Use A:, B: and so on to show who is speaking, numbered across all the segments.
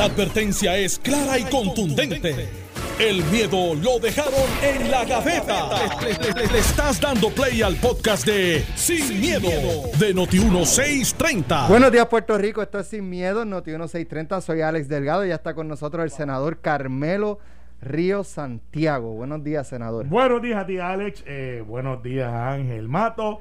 A: La advertencia es clara y contundente. El miedo lo dejaron en la gaveta. Le, le- le- le estás dando play al podcast de Sin, miedo, de Noti1630.
B: Buenos días, Puerto Rico. Esto es Sin Miedo, Noti 1630. Soy Alex Delgado. Ya está con nosotros el senador Carmelo Río Santiago. Buenos días, senador.
C: Buenos días a ti, Alex. Eh, buenos días, Ángel Mato.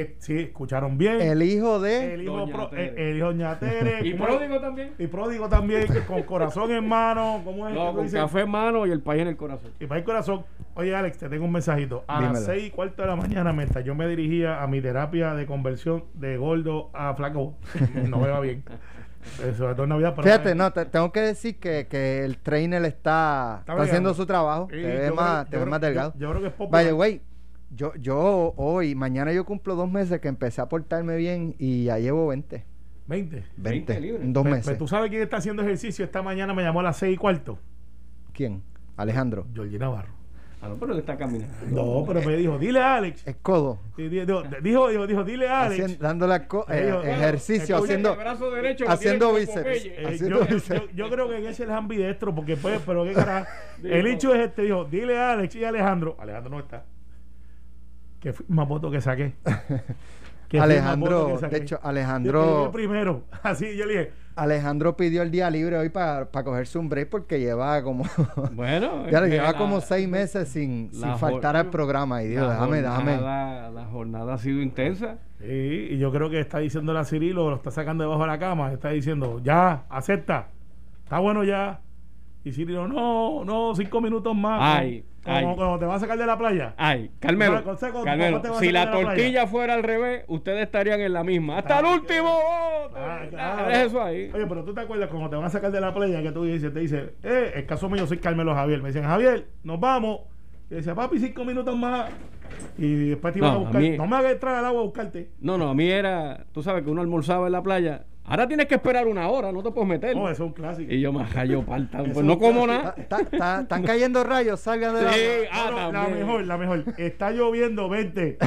C: Eh, sí, escucharon bien.
B: El hijo de.
C: El hijo,
D: Doña
C: pro-
D: Tere.
C: eh, el hijo Doña Tere.
D: Y
C: ¿Cómo-
D: pródigo también.
C: Y pródigo también, con corazón en mano. ¿Cómo es?
D: No, con
C: dices?
D: café en mano y el país en el corazón.
C: Y para el corazón. Oye, Alex, te tengo un mensajito. A
B: Dímelo.
C: las seis y cuarto de la mañana, mientras yo me dirigía a mi terapia de conversión de gordo a flaco, no me va bien. Eh, sobre todo en Navidad. pero-
B: Fíjate, no, te- tengo que decir que, que el trainer está,
C: Está
B: está haciendo su trabajo.
C: Sí,
B: te ves más,
C: creo-
B: te
C: yo
B: ves
C: creo-
B: más delgado.
C: Yo, yo creo que es popular.
B: Vaya, güey. Yo, yo hoy, mañana yo cumplo dos meses que empecé a portarme bien y ya llevo 20.
C: 20.
B: 20,
D: 20 libras.
B: en dos meses.
C: pe- ¿Tú sabes quién está haciendo ejercicio? Esta mañana me llamó a las seis y cuarto.
B: ¿Quién? Alejandro.
C: Georgie Navarro.
D: Ah, no, pero él está caminando.
C: No, pero me dijo, dile a Alex.
B: Es codo.
C: Dijo, dijo, dijo, dijo, dile a Alex.
B: Haciendo- dándole co-
C: Eh,
B: ejercicio, haciendo,
D: el brazo derecho lo
B: haciendo bíceps.
C: Eh,
B: haciendo
C: yo,
B: bíceps.
C: yo- yo creo que en ese es ambidestro, porque pues, pero qué carajo. El hecho es este, dijo, dile a Alex y a Alejandro. Alejandro no está. Que fue más votos que saqué. Que
B: Alejandro,
C: votos que saqué.
B: de hecho,
C: Yo
B: Alejandro,
C: primero. Así yo le dije,
B: Alejandro pidió el día libre hoy para cogerse un break porque lleva como,
D: Bueno,
B: ya lleva
D: la-
B: como seis meses sin, sin faltar al programa y dijo,
D: la
B: déjame, déjame.
D: La jornada ha sido intensa.
C: sí, y yo creo que está diciendo la Cirilo, lo está sacando debajo de la cama, está diciendo, ya, acepta, está bueno ya. Y Cirilo, no, no, cinco minutos más.
D: Ay.
C: Como cuando te vas a sacar de la playa.
D: Ay, Carmelo,
C: Con- con- con-
D: Carmelo,
C: ¿cómo te vas a
D: si la tortilla
C: playa?
D: fuera al revés, ustedes estarían en la misma. Hasta el último.
C: Ah,
D: Ah,
C: claro.
D: eso ahí.
C: Oye, pero tú te acuerdas cuando te van a sacar de la playa que tú dices, te dice, eh, el caso mío soy Carmelo Javier. Me dicen, Javier, nos vamos. Y decía, papi, cinco minutos más. Y después te iban
D: No,
C: a
D: a
C: buscar.
D: mí-
C: No me hagas entrar al agua a buscarte.
D: No, no, a mí era, tú sabes que uno almorzaba en la playa. Ahora tienes que esperar una hora, no te puedes meter.
C: No, eso es un clásico.
D: Y yo me parta.
C: Eso
D: Pues no como nada.
B: Está- está- están cayendo rayos, salgan de la
D: Sí, ah,
C: no, la
D: también.
C: mejor, la mejor. Está lloviendo, vente.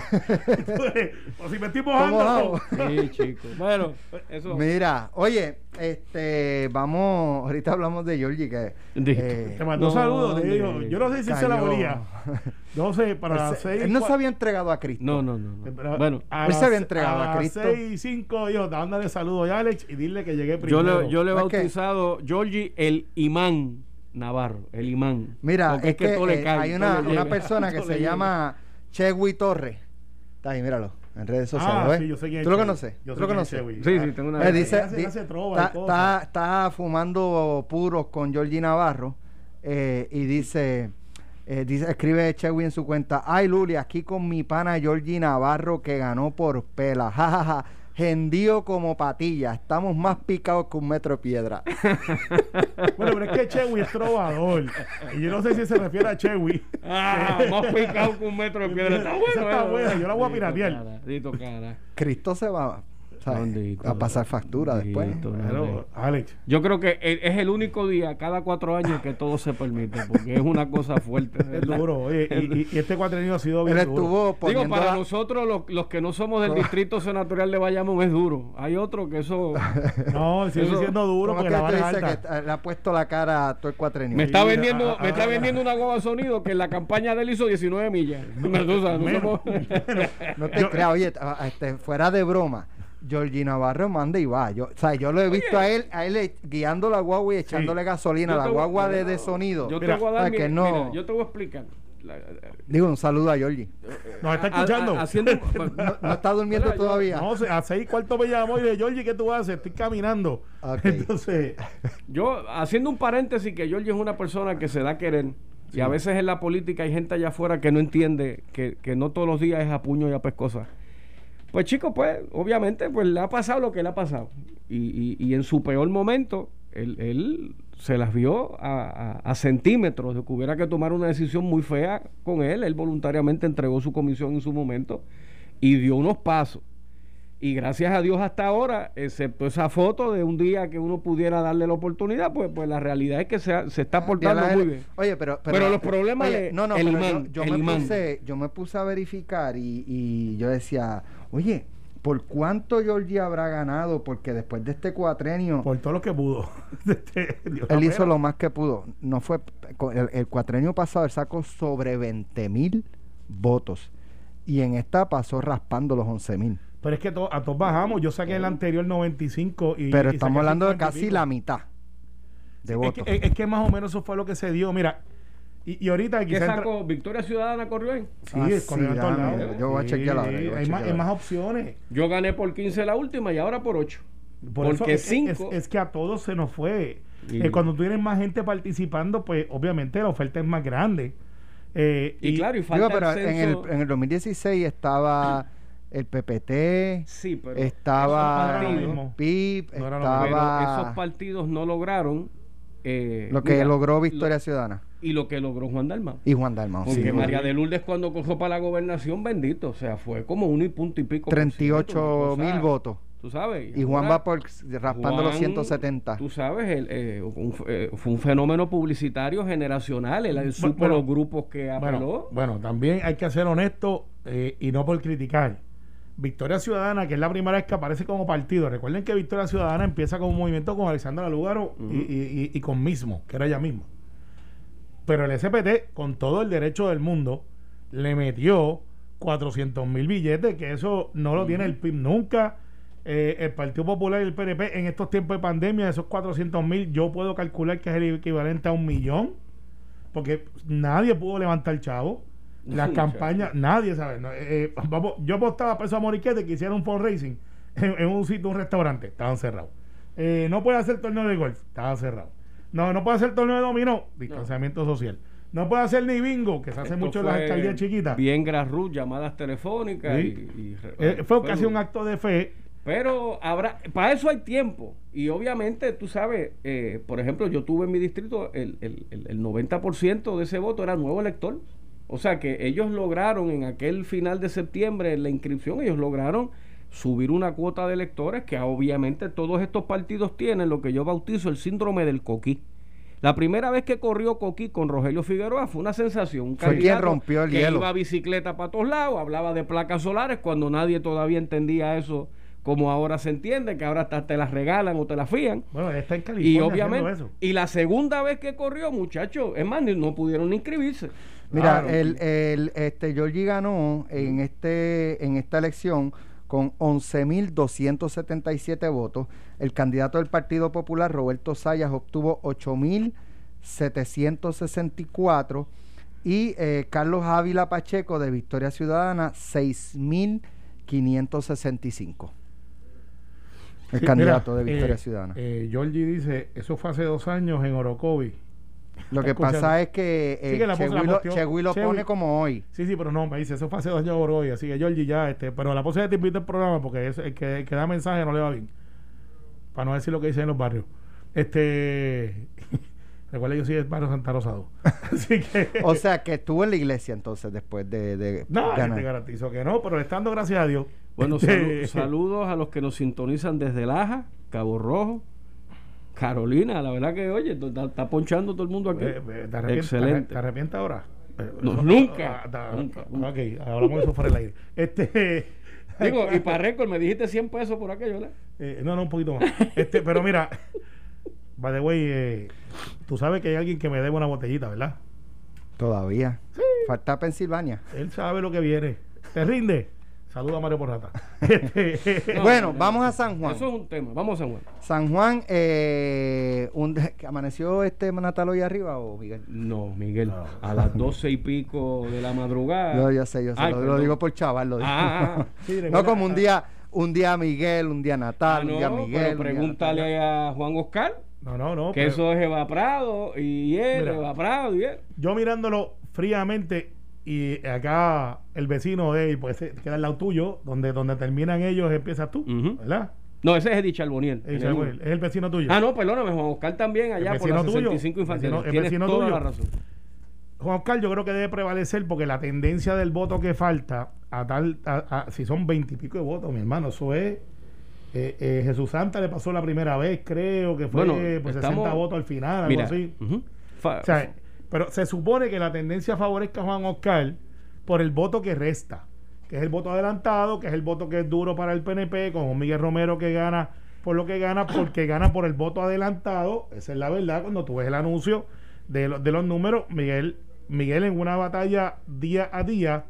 C: O si me estoy mojando.
D: Sí, chicos. Bueno, eso.
B: Mira, oye, este, vamos, ahorita hablamos de Georgie que eh,
C: Te mandó
D: No,
C: saludos. te
D: hombre.
C: dijo, yo no sé si se la volía. No sé, para seis.
B: él no se había entregado a Cristo.
D: No, no, no. no.
C: Pero
D: Bueno,
C: a
B: Él se había entregado a Cristo.
C: 6 y 5, dijo, dándole saludos a Alex y dile que llegué
D: yo
C: primero.
D: le, yo le he
B: Es que-
D: bautizado Georgie el imán Navarro, el imán.
B: Mira,
D: Porque
B: es que,
D: todo le
B: eh,
D: cae,
B: hay
D: todo
B: una,
D: le
B: una persona que se llama Chewi Torres. Está ahí, míralo, en redes sociales.
C: Ah,
B: ¿ves?
C: sí, yo sé quién es
B: ¿Tú lo conoces?
C: Yo
B: ¿Tú
C: sé
B: lo conoces?
D: Sí, sí, tengo una
B: Eh, dice,
C: hace-
B: di-
C: hace trova y
B: está,
C: cosas.
B: está- está fumando puros con Georgie Navarro eh, y dice, eh, dice, escribe Chewy en su cuenta, ay Luli, aquí con mi pana Georgie Navarro que ganó por pela, jajaja, gendío como patilla, estamos más picados que un metro de piedra.
C: Bueno, pero es que Chewy es trovador. Y yo no sé si se refiere a Chewy.
D: Ah, más picado que un metro de piedra. Está bueno.
C: está
D: eh.
C: buena, yo la voy a
D: Dito
C: piratear.
B: Cristo se va.
D: Bendito.
B: a pasar factura después.
D: Bendito, no,
C: Pero,
D: no.
C: Alex,
D: Yo creo que e- es el único día cada cuatro años que todo se permite, porque es una cosa fuerte.
C: es duro. Oye, y, este cuatrenio ha sido
B: Él
C: bien duro.
D: Digo, para
B: la-
D: nosotros los, los que no somos del distrito senatorial de Bayamón es duro. Hay otro que eso
C: No, sigue
D: Eso-
C: siendo duro
B: ¿Cómo
C: porque
B: que
C: la
B: tú
C: vara es
B: dices
C: alta.
B: que le ha puesto la cara a todo el cuatrenio?
D: me está vendiendo,
C: ah,
D: me está
C: ah,
D: vendiendo una guagua de sonido que en la campaña de él hizo 19 millas. No
B: No te creas, oye, este, fuera de broma, Georgie Navarro manda y va. Yo, o sea, yo lo he visto a él, a él eh, guiando la guagua y echándole gasolina a
D: Yo
B: la
D: voy-
B: guagua de, de sonido.
D: Yo te
C: Mira,
D: voy a dar
B: para
D: mi-
B: que no-
D: mira, yo te voy a explicar. La-
B: Digo, un saludo a Georgie.
C: Nos está escuchando.
D: a- haciendo,
B: No, no está durmiendo
D: Mira, yo-
B: todavía.
C: No, a seis y cuarto me llamó y le Georgie, ¿qué tú haces? Estoy caminando.
B: Ok.
C: Entonces,
D: Yo, haciendo un paréntesis, que Georgie es una persona que se da a querer. Y a veces en la política hay gente allá afuera que no entiende que, que no todos los días es a puño y a pescosa. Pues chico, pues obviamente pues le ha pasado lo que le ha pasado. Y, y- y en su peor momento, él, él se las vio a, a- a centímetros de que hubiera que tomar una decisión muy fea con él. Él voluntariamente entregó su comisión en su momento y dio unos pasos. Y gracias a Dios hasta ahora, excepto esa foto de un día que uno pudiera darle la oportunidad, pues, pues la realidad es que se, se está portando
B: Bien,
D: muy bien.
B: Oye, pero,
D: Pero los problemas
B: oye, no, no,
D: el
B: pero
D: imán,
B: yo, yo
D: el
B: me
D: imán.
B: puse, yo me puse a verificar y, y yo decía, oye, ¿Por cuánto Georgie habrá ganado? Porque después de este cuatrenio,
C: Por todo lo que pudo. Este,
B: él hizo lo más que pudo. No fue el, el cuatrenio pasado, él sacó sobre 20 mil votos. Y en esta pasó raspando los 11 mil.
C: Pero es que to- a todos bajamos. Yo saqué el anterior 95 y.
B: Pero
C: y
B: estamos hablando de
C: 50 y
B: casi la mitad de
C: es
B: votos.
C: que, es, es que más o menos eso fue lo que se dio. Mira, y, y ahorita
D: ¿Qué
C: quizá entra-
D: sacó? ¿Victoria Ciudadana corrió ahí?
C: Sí,
B: Ah, sí,
C: corrió en todos
B: dame,
C: lados.
B: yo voy a chequear ahora, yo voy a
C: hay, más, hay más opciones.
D: Yo gané por 15 la última y ahora por 8.
C: Por eso
D: Porque
C: es, es-
D: 5.
C: es, que a todos se nos fue.
D: Y-
C: Eh, cuando tú tienes más gente participando, pues obviamente la oferta es más grande. Eh,
D: y, claro, y falta
B: Digo, pero
D: el
B: en el,
D: censo.
B: en el 2016 estaba el PPT,
D: Sí, pero
B: estaba el
C: mismo.
B: PIB,
C: No mismo.
D: pero
B: estaba
D: esos partidos no lograron eh,
B: lo que
D: mira,
B: logró Victoria
D: lo-
B: Ciudadana
D: y lo que logró Juan Dalmau.
B: y Juan Dalmau.
D: Porque
B: sí.
D: María de Lourdes cuando cogió para la gobernación, bendito, o sea, fue como uno y punto y pico. por
B: 38
D: ciento, una
B: mil
D: cosa,
B: votos.
D: Tú sabes.
B: Y Juan va por raspando los
D: Juan,
B: 170.
D: Tú sabes, el, eh, un- eh, fue un fenómeno publicitario generacional. Él supo
C: Bueno,
D: los grupos que apeló.
C: Bueno, bueno, también hay que ser honesto eh, y no por criticar. Victoria Ciudadana, que es la primera vez que aparece como partido. Recuerden que Victoria Ciudadana empieza como un movimiento con Alexandra Lugaro y con Mismo, que era ella misma. Pero el SPT, con todo el derecho del mundo, le metió 400 mil billetes, que eso no lo tiene el PIB nunca. Eh, el Partido Popular y el PNP en estos tiempos de pandemia, esos 400 mil, yo puedo calcular que es el equivalente a un millón, porque nadie pudo levantar chavo. Las campañas, nadie sabe. no, eh, eh, vamos, yo apostaba peso a Moriquete que hiciera un fundraising en, en un sitio, un restaurante, estaban cerrados. Eh, no puede hacer torneo de golf, estaba cerrado. No, no puede hacer torneo de dominó, distanciamiento social. No puede hacer ni bingo, que se hace
D: Esto
C: mucho en las alcaldías chiquitas.
D: Bien grassroots, llamadas telefónicas.
C: Sí.
D: Y, y-
C: Eh, fue casi un acto de fe.
D: Pero habrá, para eso hay tiempo. Y obviamente, tú sabes, eh, por ejemplo, yo tuve en mi distrito el, el, el, el 90% de ese voto era nuevo elector. O sea que ellos lograron en aquel final de septiembre, en la inscripción, ellos lograron subir una cuota de electores que obviamente todos estos partidos tienen lo que yo bautizo el síndrome del coquí. La primera vez que corrió Coquí con Rogelio Figueroa fue una sensación. Un
B: Fue quien rompió el
D: que
B: hielo.
D: iba a bicicleta para todos lados, hablaba de placas solares cuando nadie todavía entendía eso como ahora se entiende, que ahora hasta te las regalan o te las fían.
C: Bueno, está en California.
D: Y obviamente,
C: eso.
D: y la segunda vez que corrió, muchachos, es más, no pudieron ni inscribirse.
B: Mira,
C: Claro.
B: el, el, este, Georgie ganó en, este, en esta elección con 11.277 votos. El candidato del Partido Popular, Roberto Sayas, obtuvo 8.764. Y eh, Carlos Ávila Pacheco, de Victoria Ciudadana, 6.565. El
C: Sí,
B: candidato
C: mira,
B: de Victoria
C: eh,
B: Ciudadana.
C: Eh, Georgie dice, eso fue hace dos años en Orocovi.
B: Lo que
C: escuchando.
B: pasa es que, eh,
C: Sí, que la pose la
B: Chegui lo,
C: posteó.
B: Pone como hoy.
C: Sí, sí, pero no, me dice, eso fue hace dos años por hoy, así que Georgie ya, este, pero la posibilidad te invita al programa porque es, el, que, el que da mensaje no le va bien. Para no decir lo que dicen en los barrios. Este, recuerda yo soy del barrio Santa Rosado. así que...
B: O sea, que estuvo en la iglesia entonces después de, de
C: no,
B: ganar.
C: te garantizo que no, pero dando gracias a Dios.
D: Bueno,
C: Este,
D: salu- saludos a los que nos sintonizan desde Laja, Cabo Rojo, Carolina. La verdad que, oye, está, está ponchando todo el mundo aquí.
C: eh, eh, ¿te,
D: Excelente.
C: ¿Te arrepientes ahora? Eh,
D: No,
C: eso-
D: nunca,
C: ah, ta-
D: nunca, nunca.
C: Ok, hablamos de eso fuera del aire. Este,
D: Digo, y para récord, me dijiste 100 pesos por aquello, ¿verdad?
C: Eh, no, no, un poquito más. Este, pero mira, by the way, eh, tú sabes que hay alguien que me debe una botellita, ¿verdad?
B: Todavía. Falta Pensilvania.
C: Él sabe lo que viene. ¿Te rinde? Saluda a Mario Porrata. Este,
D: No,
B: bueno,
D: no, no.
B: vamos a San Juan.
D: Eso es un tema. Vamos a San Juan.
B: San Juan, eh, un, ¿que ¿amaneció este Natal hoy arriba o Miguel?
D: No, Miguel,
C: No.
D: a las doce y pico de la madrugada.
B: Yo ya sé, yo sé,
D: Ay,
B: lo, digo por chaval, lo digo.
D: Ah, ah,
C: sí,
B: no como un día, un día Miguel, un día
D: ah,
B: Natal, un día
D: no,
B: Miguel.
D: pero
B: día
D: pregúntale a Juan Oscar,
C: No, no, no.
D: que
C: pero
D: eso es Eva Prado y él,
C: Mira.
D: Eva Prado y él.
C: Yo mirándolo fríamente y acá el vecino de él, pues queda al lado tuyo, donde, donde terminan ellos empiezas tú. ¿verdad?
D: No, ese es Eddie Charboniel.
C: Eh,
D: en el uno.
C: es el vecino tuyo.
D: Ah, no, perdóname, Juan Oscar también allá por la
C: vecino tuyo.
D: 65 infantil.
C: El vecino
D: toda
C: tuyo.
D: la razón.
C: Juan Oscar, yo creo que debe prevalecer porque la tendencia del voto que falta, a tal, a- a- si son veintipico de votos, mi hermano, eso es. eh, eh, Jesús Santa le pasó la primera vez, creo que fue
D: Bueno,
C: pues,
D: estamos-
C: 60 votos al final, algo
D: Mira,
C: así. O sea, pero se supone que la tendencia favorezca a Juan Oscar por el voto que resta. que es el voto adelantado, que es el voto que es duro para el PNP, con Miguel Romero que gana por lo que gana, porque gana por el voto adelantado. Esa es la verdad. Cuando tú ves el anuncio de, de los números, Miguel, Miguel en una batalla día a día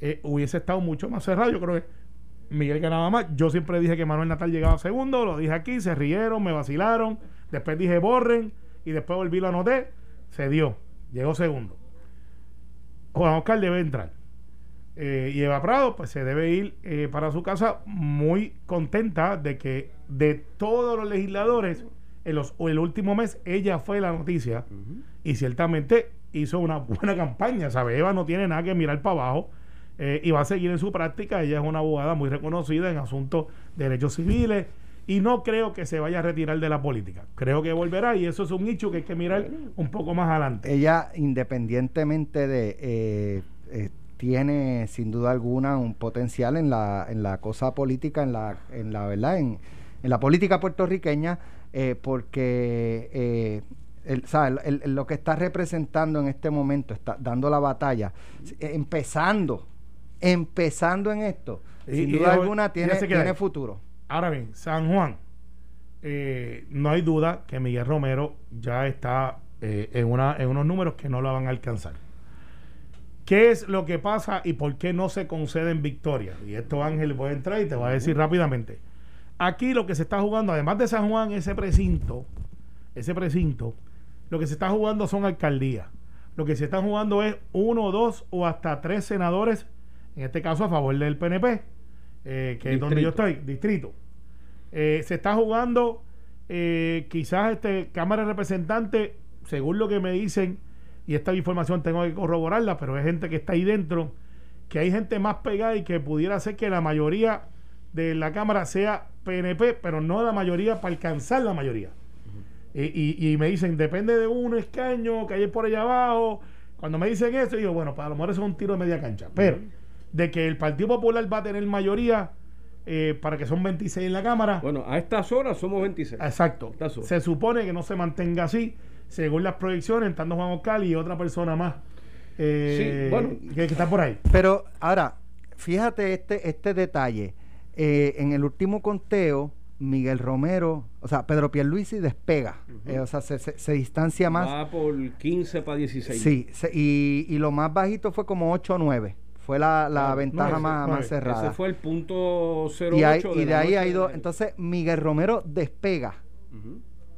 C: eh, hubiese estado mucho más cerrado. Yo creo que Miguel ganaba más. Yo siempre dije que Manuel Natal llegaba segundo, lo dije aquí, se rieron, me vacilaron. Después dije borren y después volví lo anoté. Se dio, llegó segundo. Juan Oscar debe entrar. Eh, y Eva Prado, pues se debe ir eh, para su casa muy contenta de que de todos los legisladores, en los, el último mes ella fue la noticia y ciertamente hizo una buena campaña. ¿sabe? Eva no tiene nada que mirar para abajo eh, y va a seguir en su práctica. Ella es una abogada muy reconocida en asuntos de derechos civiles y no creo que se vaya a retirar de la política. Creo que volverá y eso es un hecho que hay que mirar un poco más adelante.
B: Ella, independientemente de tiene sin duda alguna un potencial en la, en la cosa política, en la, en la verdad, en, en la política puertorriqueña, eh, porque eh, el, lo que está representando en este momento, está dando la batalla, empezando, empezando en esto, sin duda alguna tiene, tiene futuro.
C: Ahora bien, San Juan, eh, no hay duda que Miguel Romero ya está en, una, en unos números que no lo van a alcanzar. ¿Qué es lo que pasa y por qué no se conceden victorias? Y esto Ángel voy a entrar y te va a decir rápidamente. Aquí lo que se está jugando, además de San Juan, ese precinto, ese precinto, lo que se está jugando son alcaldías. Lo que se está jugando es uno, dos o hasta tres senadores, en este caso a favor del PNP, eh, que es donde yo estoy, distrito. Eh, se está jugando eh, quizás este Cámara de Representantes, según lo que me dicen, y esta información tengo que corroborarla, pero es gente que está ahí dentro, que hay gente más pegada y que pudiera ser que la mayoría de la Cámara sea PNP, pero no la mayoría para alcanzar la mayoría. y, me dicen, depende de un escaño que hay por allá abajo. Cuando me dicen eso, digo, bueno, para pues lo mejor eso es un tiro de media cancha. Pero de que el Partido Popular va a tener mayoría eh, para que son 26 en la Cámara.
D: Bueno, a estas horas somos 26.
C: Exacto. Se supone que no se mantenga así según las proyecciones, estando Juan Oscar y otra persona más eh, que, está por ahí.
B: Pero ahora, fíjate este, este detalle. Eh, en el último conteo, Miguel Romero, o sea, Pedro Pierluisi despega, eh, o sea, se, distancia más.
D: Va por 15 para 16.
B: Sí, y, y, lo más bajito fue como 8 o 9. Fue la, la ventaja más, más, cerrada.
D: Ese fue el punto 08.
B: Y, y de, ahí ha ido. Entonces, Miguel Romero despega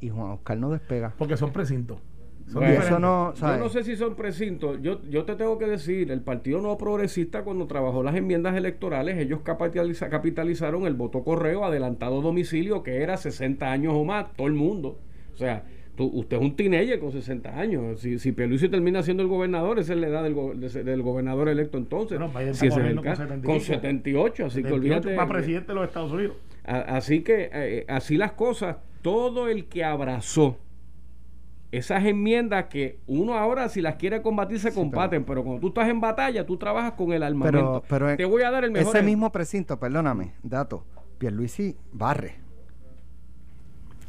B: y Juan Oscar no despega.
C: Porque son precintos.
D: Son eso no, yo no sé si son precintos. Yo, yo te tengo que decir, el Partido No Progresista cuando trabajó las enmiendas electorales, ellos capitalizaron el voto correo adelantado domicilio que era 60 años o más, todo el mundo. O sea, usted es un teenager con 60 años. Si, si Pelusi termina siendo el gobernador, esa es la edad del, del gobernador electo entonces. si es el caso, con, 78, así que olvídate.
C: Para presidente de los Estados Unidos.
D: así que eh, así las cosas todo el que abrazó esas enmiendas que uno ahora si las quiere combatir se combaten, pero, cuando tú estás en batalla tú trabajas con el armamento.
B: Pero, Te voy a dar el mejor. Ese mismo precinto, perdóname, dato, Pierluisi barre.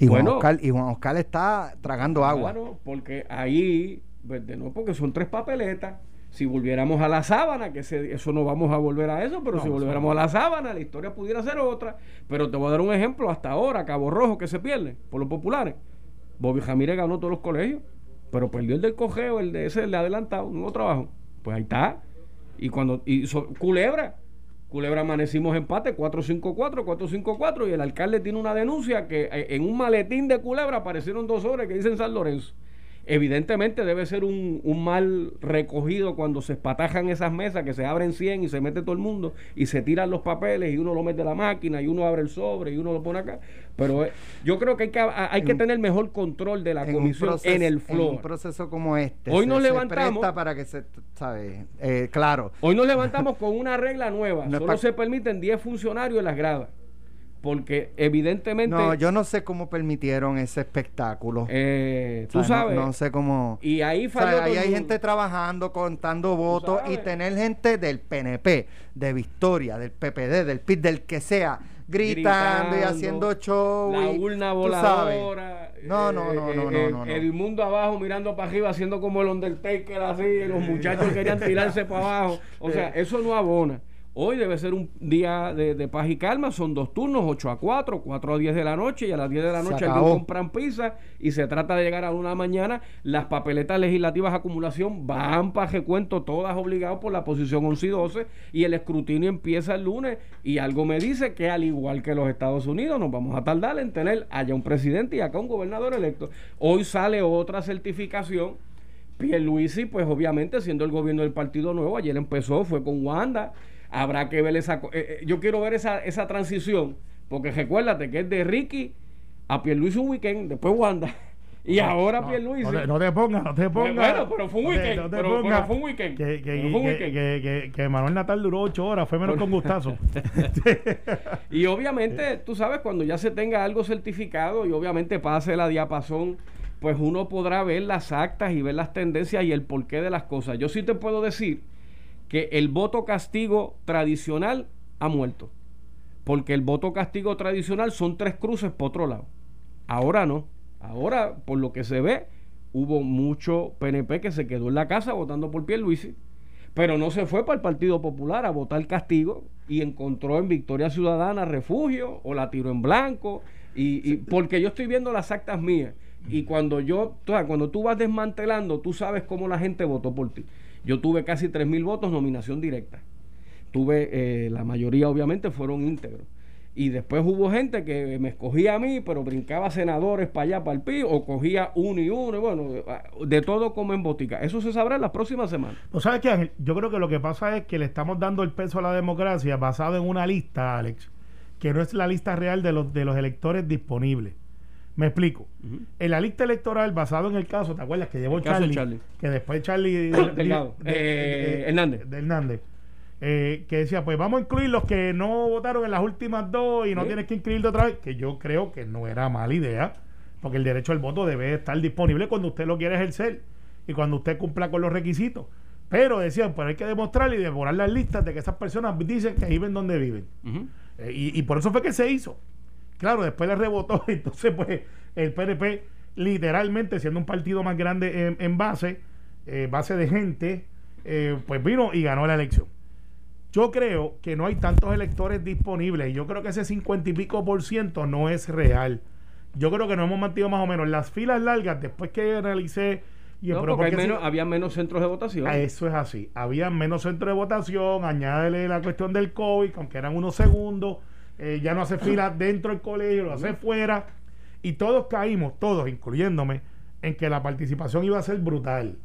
B: Y, Juan Oscar, y Juan Oscar está tragando agua.
D: Claro, porque ahí, pues, de no, porque son tres papeletas si volviéramos a la sábana, que eso no vamos a volver a eso, pero si volviéramos a la sábana, la historia pudiera ser otra. Pero te voy a dar un ejemplo hasta ahora, Cabo Rojo, que se pierde por los populares. Bobby Jamírez ganó todos los colegios, pero perdió el del cogeo, el de ese, el de adelantado, un nuevo trabajo. Pues ahí está. Y cuando. Y Culebra. Culebra amanecimos empate 4-5-4, 4-5-4 y el alcalde tiene una denuncia que eh, en un maletín de Culebra aparecieron dos horas que dicen San Lorenzo. Evidentemente debe ser un, mal recogido cuando se espatajan esas mesas, que se abren 100 y se mete todo el mundo y se tiran los papeles y uno lo mete a la máquina y uno abre el sobre y uno lo pone acá. Pero eh, yo creo que hay que, hay que tener mejor control de la comisión en el flow.
B: En un proceso como este.
D: Hoy nos levantamos.
B: para que se, sabe, eh, claro.
D: Hoy nos levantamos con una regla nueva. Solo se permiten 10 funcionarios en las gradas porque evidentemente
B: no yo no sé cómo permitieron ese espectáculo.
D: Eh, tú sabes.
B: no, sé cómo.
D: Y ahí
B: ahí hay gente trabajando contando votos y tener gente del PNP de Victoria del PPD del PIB del que sea gritando, y haciendo show
D: la urna voladora
B: no no no no no, no,
D: el mundo abajo mirando para arriba haciendo como el Undertaker así los muchachos querían tirarse para abajo. O sea eso no abona Hoy debe ser un día de, paz y calma, son dos turnos, 8 a 4, 4 a 10 de la noche y a las 10 de la noche alguien compran pizza y se trata de llegar a una mañana. Las papeletas legislativas de acumulación van para recuento, todas obligadas por la posición 11 y 12 y el escrutinio empieza el lunes. Y algo me dice que al igual que los Estados Unidos nos vamos a tardar en tener allá un presidente y acá un gobernador electo. Hoy sale otra certificación. Pierluisi, pues obviamente siendo el gobierno del Partido Nuevo, ayer empezó, fue con Wanda, habrá que ver esa... Eh, eh, yo quiero ver esa, esa transición, porque recuérdate que es de Ricky a Pierluisi un weekend, después Wanda. Y ahora Pierluisi.
C: No, no, te pongas, no te pongas.
D: Bueno, pero fue un weekend. pero, fue un weekend.
C: Que, que, que, Manuel Natal duró ocho horas, fue menos con gustazo.
D: y obviamente, tú sabes, cuando ya se tenga algo certificado y obviamente pase la diapasón, pues uno podrá ver las actas y ver las tendencias y el porqué de las cosas. Yo sí te puedo decir que el voto castigo tradicional ha muerto. Porque el voto castigo tradicional son tres cruces por otro lado. Ahora no. Ahora, por lo que se ve, hubo mucho PNP que se quedó en la casa votando por Pierluisi, pero no se fue para el Partido Popular a votar castigo y encontró en Victoria Ciudadana refugio o la tiró en blanco. Y, porque yo estoy viendo las actas mías y cuando yo, cuando tú vas desmantelando, tú sabes cómo la gente votó por ti. Yo tuve casi 3.000 votos, nominación directa. Tuve, eh, la mayoría obviamente fueron íntegros. Y después hubo gente que me escogía a mí, pero brincaba senadores para allá, para el PIB, o cogía uno y uno, bueno, de todo como en botica. Eso se sabrá en las próximas semanas.
C: ¿No sabes qué, Ángel? Yo creo que lo que pasa es que le estamos dando el peso a la democracia basado en una lista, Alex, que no es la lista real de los, de los electores disponibles. Me explico. En la lista electoral, basado en el caso, ¿te acuerdas? Que llevó Charlie, Que después Charlie.
D: Eh, Hernández.
C: De Hernández. Eh, que decía, pues vamos a incluir los que no votaron en las últimas dos y no tienes que incluirlo otra vez. Que yo creo que no era mala idea, porque el derecho al voto debe estar disponible cuando usted lo quiere ejercer y cuando usted cumpla con los requisitos. Pero decían, pues hay que demostrar y devorar las listas de que esas personas dicen que viven donde viven. Eh, y, y por eso fue que se hizo. Claro, después le rebotó, entonces pues el PNP literalmente siendo un partido más grande en, base, eh, base de gente, eh, pues vino y ganó la elección. Yo creo que no hay tantos electores disponibles y yo creo que ese cincuenta y pico por ciento no es real. Yo creo que nos hemos mantenido más o menos las filas largas después que analicé
D: y no, porque menos, había menos centros de votación.
C: Ah, eso es así. Había menos centros de votación. Añádele la cuestión del COVID, aunque eran unos segundos. Eh, ya no hace fila dentro del colegio, lo hace fuera. Y todos caímos, todos, incluyéndome, en que la participación iba a ser brutal.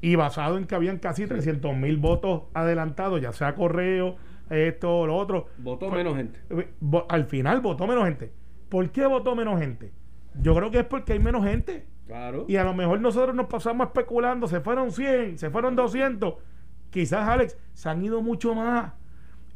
C: Y basado en que habían casi 300 mil votos adelantados, ya sea correo, esto, lo otro.
D: Votó pues, menos gente. Eh,
C: al final votó menos gente. ¿Por qué votó menos gente? Yo creo que es porque hay menos gente.
D: Claro.
C: Y a lo mejor nosotros nos pasamos especulando, se fueron 100, se fueron 200. Quizás, Alex, se han ido mucho más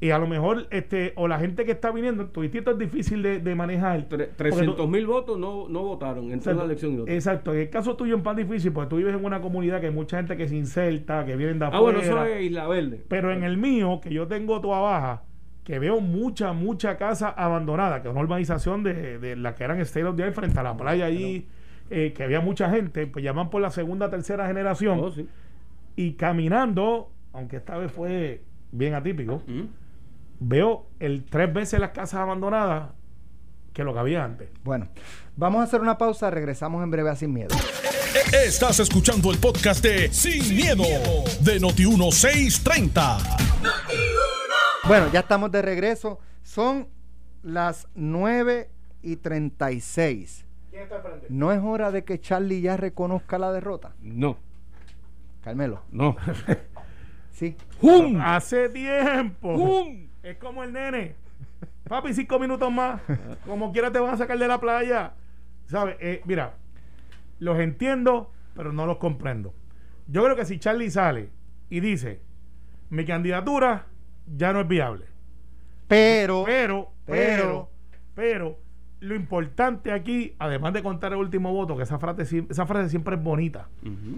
C: y a lo mejor este o la gente que está viniendo tu distrito es difícil de, manejar.
D: 300 mil votos no, no votaron en la elección
C: exacto en el caso tuyo es más difícil porque tú vives en una comunidad que hay mucha gente que se inserta que vienen de afuera
D: ah bueno eso es Isla Verde.
C: Pero en el mío que yo tengo toda baja que veo mucha mucha casa abandonada que es una urbanización de, de la que eran State of the frente a la playa allí eh, que había mucha gente pues llaman por la segunda tercera generación. Oh, y caminando aunque esta vez fue bien atípico veo el tres veces las casas abandonadas que lo que había antes.
B: Bueno, vamos a hacer una pausa, regresamos en breve a Sin Miedo.
A: Estás escuchando el podcast de Sin, miedo, de Noti1630.
B: Bueno, ya estamos de regreso. Son las 9 y 36. ¿Quién está? ¿No es hora de que Charlie ya reconozca la derrota?
D: No.
B: Carmelo.
D: No.
B: sí.
C: ¡Hum! Hace tiempo. ¡Hum! Es como el nene. Papi, cinco minutos más. Como quiera te van a sacar de la playa. ¿Sabes? Eh, mira, los entiendo, pero no los comprendo. Yo creo que si Charlie sale y dice, mi candidatura ya no es viable.
B: Pero,
C: pero, pero, pero, lo importante aquí, además de contar el último voto, que esa frase, esa frase siempre es bonita.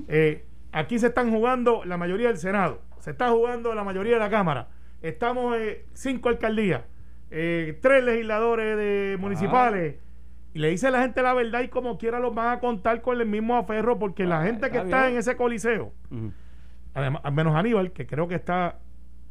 C: Eh, aquí se están jugando la mayoría del Senado, se está jugando la mayoría de la Cámara estamos en cinco alcaldías, eh, tres legisladores de municipales. Y le dice a la gente la verdad y como quiera los van a contar con el mismo aferro porque la gente que está en ese coliseo, además, al menos Aníbal, que creo que está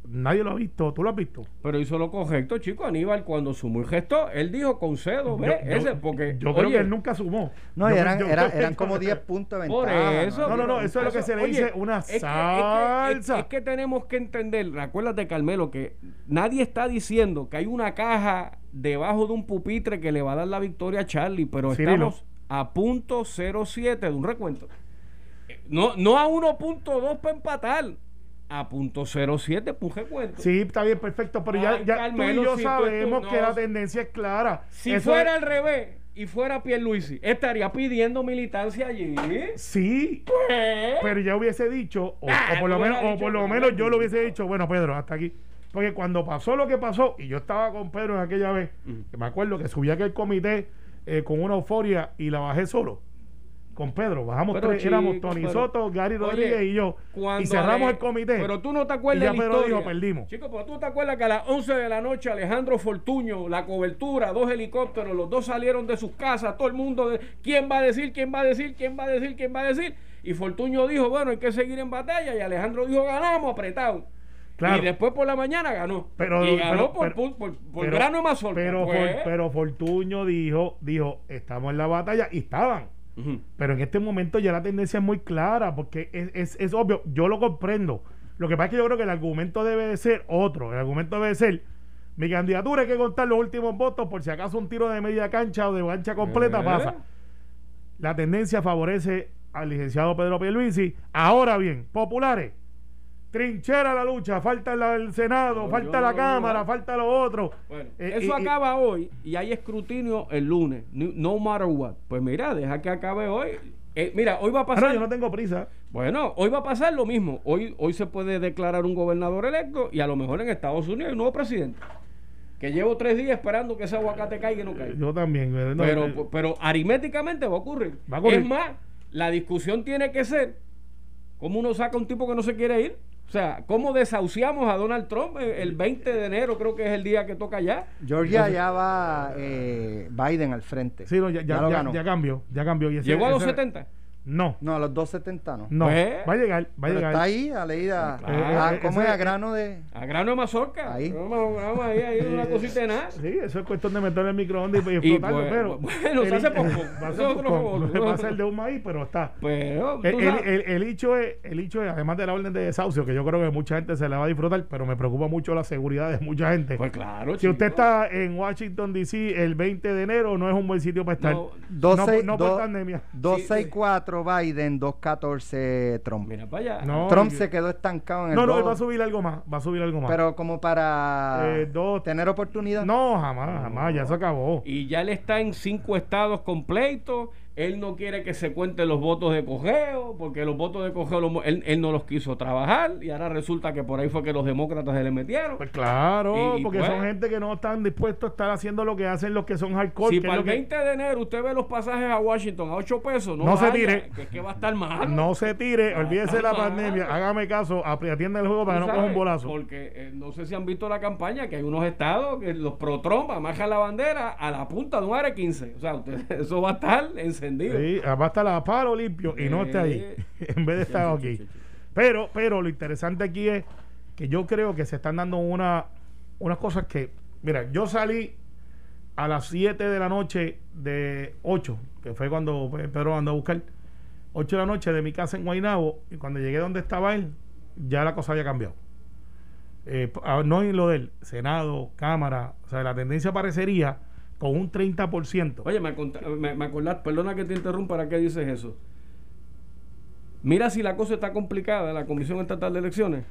C: nadie lo ha visto. ¿Tú lo has visto?
D: Pero hizo lo correcto, chico. Aníbal, cuando sumó el gesto, él dijo concedo, ve,
C: Yo- yo-
D: ese, porque.
C: Yo creo
D: oye,
C: que él nunca sumó.
B: No,
C: Yo-
B: eran,
C: yo-
B: eran como 10 puntos de
D: Por
B: ventaja.
D: eso.
C: No, no, no, eso es lo que se le dice una
D: es que- es que-
C: salsa.
D: Es, es que tenemos que entender, acuérdate, Carmelo, que nadie está diciendo que hay una caja debajo de un pupitre que le va a dar la victoria a Charlie, pero
C: Cirilo.
D: estamos a punto 07 de un recuento. No, no a 1.2 para empatar, a punto 07 para un recuento.
C: Sí, está bien, perfecto, pero ya,
D: Ay,
C: ya
D: Carmelo,
C: tú y yo
D: si
C: sabemos
D: tú-
C: que la tendencia es clara.
D: Si
C: Eso
D: fuera
C: es-
D: al revés y fuera Pierluisi, estaría pidiendo militancia allí.
C: Sí,
D: Pues,
C: pero ya hubiese dicho, o,
D: Ah,
C: o por lo menos, o por lo menos
D: no.
C: yo lo hubiese dicho, bueno, Pedro, hasta aquí. Porque cuando pasó lo que pasó, y yo estaba con Pedro en aquella vez, que me acuerdo que subí a aquel comité eh, con una euforia y la bajé solo. Con Pedro, bajamos
D: Pero,
C: tres, éramos
D: chico,
C: Tony
D: pero-
C: Soto, Gary
D: Oye,
C: Rodríguez y yo. Y cerramos el comité.
D: Pero tú no te acuerdas
C: Y ya Pedro dijo, perdimos.
D: Chicos, pero tú te acuerdas que a las 11 de la noche Alejandro Fortuño, la cobertura, dos helicópteros, los dos salieron de sus casas, todo el mundo, de, ¿quién va a decir? ¿Quién va a decir? ¿Quién va a decir? ¿Quién va a decir? Y Fortuño dijo, bueno, hay que seguir en batalla. Y Alejandro dijo, ganamos, apretado.
C: Claro.
D: Y después por la mañana ganó.
C: Pero,
D: y ganó
C: pero-
D: por,
C: pero-
D: por, por- por
C: pero-
D: grano de mazorca.
C: Pero,
D: pues.
C: For- pero Fortuño dijo, dijo, estamos en la batalla y estaban. Pero en este momento ya la tendencia es muy clara, porque es, es, es obvio, yo lo comprendo. Lo que pasa es que yo creo que el argumento debe de ser otro. El argumento debe ser, mi candidatura hay que contar los últimos votos por si acaso un tiro de media cancha o de cancha completa
D: Eh.
C: pasa. La tendencia favorece al licenciado Pedro Pierluisi. Ahora bien, populares, trinchera la lucha, falta la- el Senado,
D: No,
C: falta la
D: no-
C: Cámara, falta lo otro.
D: Bueno,
C: Eh,
D: eso acaba hoy y hay escrutinio el lunes. No, no matter what. Pues mira, deja que acabe hoy. Eh, mira, hoy va a
C: Ah,
D: pasar.
C: no, yo no tengo prisa.
D: Bueno, hoy va a pasar lo mismo. Hoy, hoy se puede declarar un gobernador electo y a lo mejor en Estados Unidos hay un nuevo presidente. Que llevo tres días esperando que ese aguacate caiga y no caiga.
C: Yo también. eh, no,
D: pero,
C: eh,
D: pero aritméticamente va a ocurrir.
C: Va a ocurrir.
D: Es más, la discusión tiene que ser cómo uno saca un tipo que no se quiere ir. O sea, cómo desahuciamos a Donald Trump el el 20 de enero, creo que es el día que toca ya.
B: Georgia ya va eh, Biden al frente.
C: Sí, no, ya, ya, ya-
B: ganó.
C: ya cambió, ya cambió. Y ese-
D: Llegó a los
C: ese-
D: 70.
C: No,
B: No, a los 270 no.
C: no.
D: Pues,
C: va a llegar, va a llegar.
B: está ahí a leída.
D: Claro.
B: a- ¿Cómo
C: ese-
B: es? A grano de.
D: A grano de mazorca.
B: Ahí.
D: Vamos, vamos ahí, ahí, una cosita de nada.
C: Sí, eso es cuestión de meterle el microondas y, y
D: Y
C: explotarlo,
D: pues,
C: pero.
D: bueno, se hace poco.
C: Va a ser,
D: otro
C: va a ser de un maíz, pero está.
D: Pero,
C: El, el, el- el hecho es, el hecho es, además de la orden de desahucio, que yo creo que mucha gente se la va a disfrutar, pero me preocupa mucho la seguridad de mucha gente.
D: Pues claro,
C: si usted
D: chico.
C: está en Washington, D.C. el 20 de enero, no es un buen sitio para estar.
D: No,
C: No,
B: 12,
C: por- no por pandemia.
B: 264 Biden, 214 Trump.
D: Mira para allá.
C: No,
B: Trump
C: yo-
B: se quedó estancado en el
C: No, no, él va a subir algo más. Va a subir algo más.
B: Pero como para
C: Eh, dos-
B: tener oportunidad.
C: no, jamás, jamás, ya se acabó.
D: Y ya él está en cinco estados completos. Él no quiere que se cuenten los votos de cogeo, porque los votos de cogeo los mo- él, él no los quiso trabajar. Y ahora resulta que por ahí fue que los demócratas se le metieron.
C: Pues claro,
D: Y- y
C: porque
D: pues-
C: son gente que no están dispuestos a estar haciendo lo que hacen los que son hardcore.
D: si
C: que
D: para
C: lo
D: el
C: que-
D: 20 de enero usted ve los pasajes a Washington a 8 pesos, no,
C: No se tire.
D: Que es que va a estar mal.
C: No se tire,
D: Ah,
C: olvídese de la
D: mal.
C: pandemia, hágame caso, atienda el juego para que no coja un bolazo.
D: Porque eh, no sé si han visto la campaña, que hay unos estados que los pro-Trump amarran la bandera a la punta de un AR-15. O sea, usted, eso va a estar encendido.
C: Sí, va a estar a palo limpio y no esté ahí,
D: Sí.
C: en vez de estar aquí. Pero, pero lo interesante aquí es que yo creo que se están dando una, unas cosas que, mira, yo salí a las 7 de la noche de 8, que fue cuando Pedro andó a buscar, 8 de la noche de mi casa en Guaynabo, y cuando llegué donde estaba él, ya la cosa había cambiado. Eh, no en lo del Senado, Cámara, o sea, la tendencia parecería con un 30%.
D: Oye, me, me, me acordás, perdona que te interrumpa, ¿para qué dices eso? Mira si la cosa está complicada, la Comisión Estatal de Elecciones.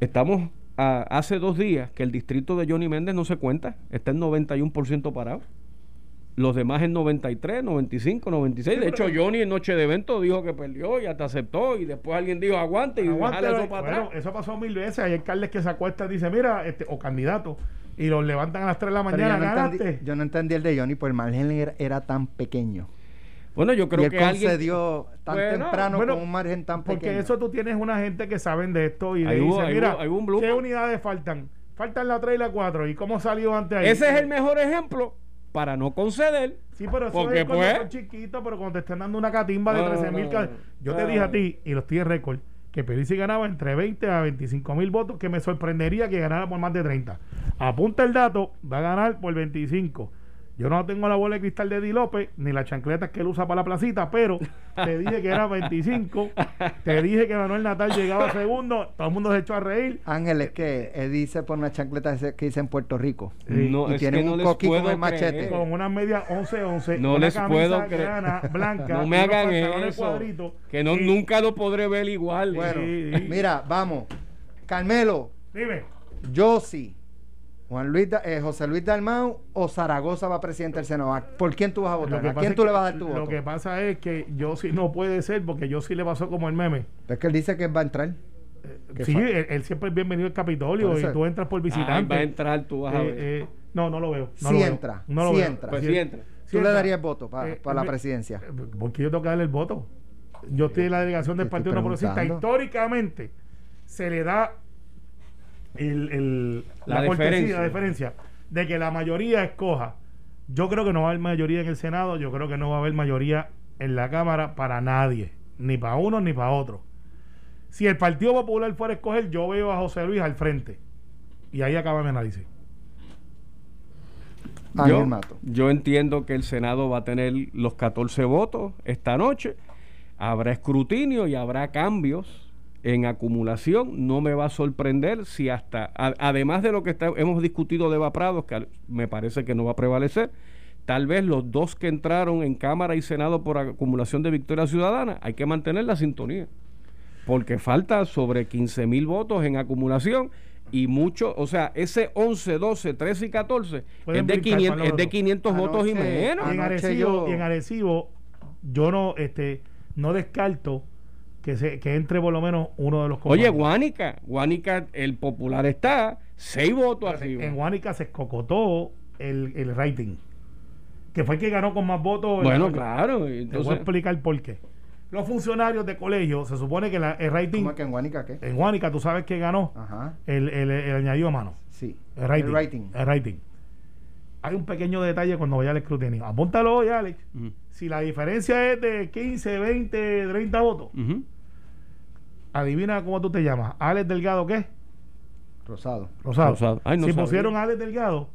D: Estamos a- hace dos días que el distrito de Johnny Méndez no se cuenta, está en 91% parado. Los demás en 93, 95, 96. De hecho, Johnny en noche de evento dijo que perdió y hasta aceptó. Y después alguien dijo aguante y
C: Aguante,
D: jale eso para
C: bueno,
D: atrás.
C: eso pasó mil veces. Hay alcaldes que se acuestan y dicen, mira, este, o candidatos, y los levantan a las 3 de la mañana,
B: yo, no entendí, yo no entendí el de Johnny, pues el margen era, era tan pequeño.
D: Bueno, yo
B: y
D: creo
B: él
D: que alguien.
B: concedió tan
D: Bueno,
B: temprano
C: bueno,
B: con un margen tan
C: Porque
B: pequeño.
C: eso tú tienes una gente que saben de esto y le
D: ahí
C: mira,
D: hubo- ahí.
C: ¿qué unidades faltan? Faltan la 3 y la 4. ¿Y cómo salió antes ahí?
D: Ese es el mejor ejemplo para no conceder.
C: Sí, pero eso
D: Porque,
C: es cuando
D: pues-
C: son chiquitos, pero cuando te están dando una catimba de
D: No,
C: 13 mil...
D: no, no.
C: Yo te
D: No.
C: dije a ti, y los estoy en récord, que Pierluisi ganaba entre 20 a 25 mil votos, que me sorprendería que ganara por más de 30. Apunta el dato, va a ganar por 25. Yo no tengo la bola de cristal de Di López, ni las chancletas que él usa para la placita, pero te dije que era 25. te dije que Manuel Natal llegaba segundo. Todo el mundo se echó a reír.
B: Ángel, es que Eddie se pone una chancleta que dice en Puerto Rico.
D: No,
B: y tiene
D: no
B: un
D: les
B: coquí con el machete.
D: creer.
C: Con una media 11-11.
D: No
C: una
D: les
C: camisa
D: puedo creer.
C: grana, blanca.
D: No me hagan eso. Que no,
C: Y-
D: nunca lo podré ver igual.
B: Bueno,
C: Sí, sí.
B: mira, vamos. Carmelo,
C: Dime.
B: Josi, Juan Luis, eh, José Luis Dalmau o Zaragoza va presidente del Senado. ¿Por quién tú vas a votar? ¿A quién tú
C: que-
B: le vas a dar tu voto?
C: Lo que pasa es que yo sí no puede ser porque yo sí le pasó como el meme.
B: Es que él dice que va a entrar. ¿Qué
C: Sí, él, él siempre es bienvenido al Capitolio y tú entras por visitante.
D: va a entrar, tú vas a
C: Eh,
D: ver.
C: eh, no, no lo veo. No
B: Sí
C: lo veo.
B: entra,
C: No lo
B: sí
C: veo.
B: entra.
D: Pues
C: Sí-
D: sí entra.
C: sí
B: Tú le
C: entra.
B: darías voto para
C: Eh,
B: la presidencia.
C: eh, Porque yo tengo que darle el voto. Yo estoy en la delegación del Partido No Progresista. Históricamente se le da el, el-
D: La
C: la, cortesía,
D: deferencia.
C: la deferencia de que la mayoría escoja. Yo creo que no va a haber mayoría en el Senado. Yo creo que no va a haber mayoría en la Cámara para nadie. Ni para uno ni para otro. Si el Partido Popular fuera a escoger, yo veo a José Luis al frente. Y ahí acaba mi análisis.
B: Ángel
D: yo,
B: Mato.
D: yo entiendo que el Senado va a tener los 14 votos esta noche. Habrá escrutinio y habrá cambios en acumulación. No me va a sorprender si hasta, a- además de lo que está- hemos discutido de Eva Prados, que me parece que no va a prevalecer, tal vez los dos que entraron en Cámara y Senado por acumulación de victoria ciudadana, hay que mantener la sintonía. Porque falta sobre 15 mil votos en acumulación y mucho, o sea, ese 11, 12, 13 y 14
C: Pueden
D: es de,
C: brincar
D: 500,
C: para
D: es de
C: los
D: 500 votos y menos.
C: Y en, Arecibo,
B: yo-
C: y en Arecibo, yo no, este, no descarto que se, que entre por lo menos uno de los
D: Oye,
C: comandantes.
D: Guánica, Guánica, el popular está, 6 votos arriba.
C: En Guánica se escocotó el, el rating. Que fue el que ganó con más votos. en
D: Bueno,
C: la-
D: claro.
C: Te voy a
D: Entonces,
C: explicar por qué. Los funcionarios de colegio, se supone que la- el rating
B: ¿Cómo es que en Guanica qué?
C: en Guánica, tú sabes que ganó
B: Ajá,
C: el, el, el añadido a mano.
B: sí.
C: El rating,
B: El rating.
C: el rating. Hay un pequeño detalle cuando vaya al escrutinio. Apúntalo hoy, Alex. Si la diferencia es de 15, 20, 30 votos,
D: ujú.
C: Adivina cómo tú te llamas. Alex Delgado, ¿qué?
B: Rosado.
C: Rosado.
D: Rosado. Ay, no
C: si
D: sabía.
C: pusieron a Alex Delgado,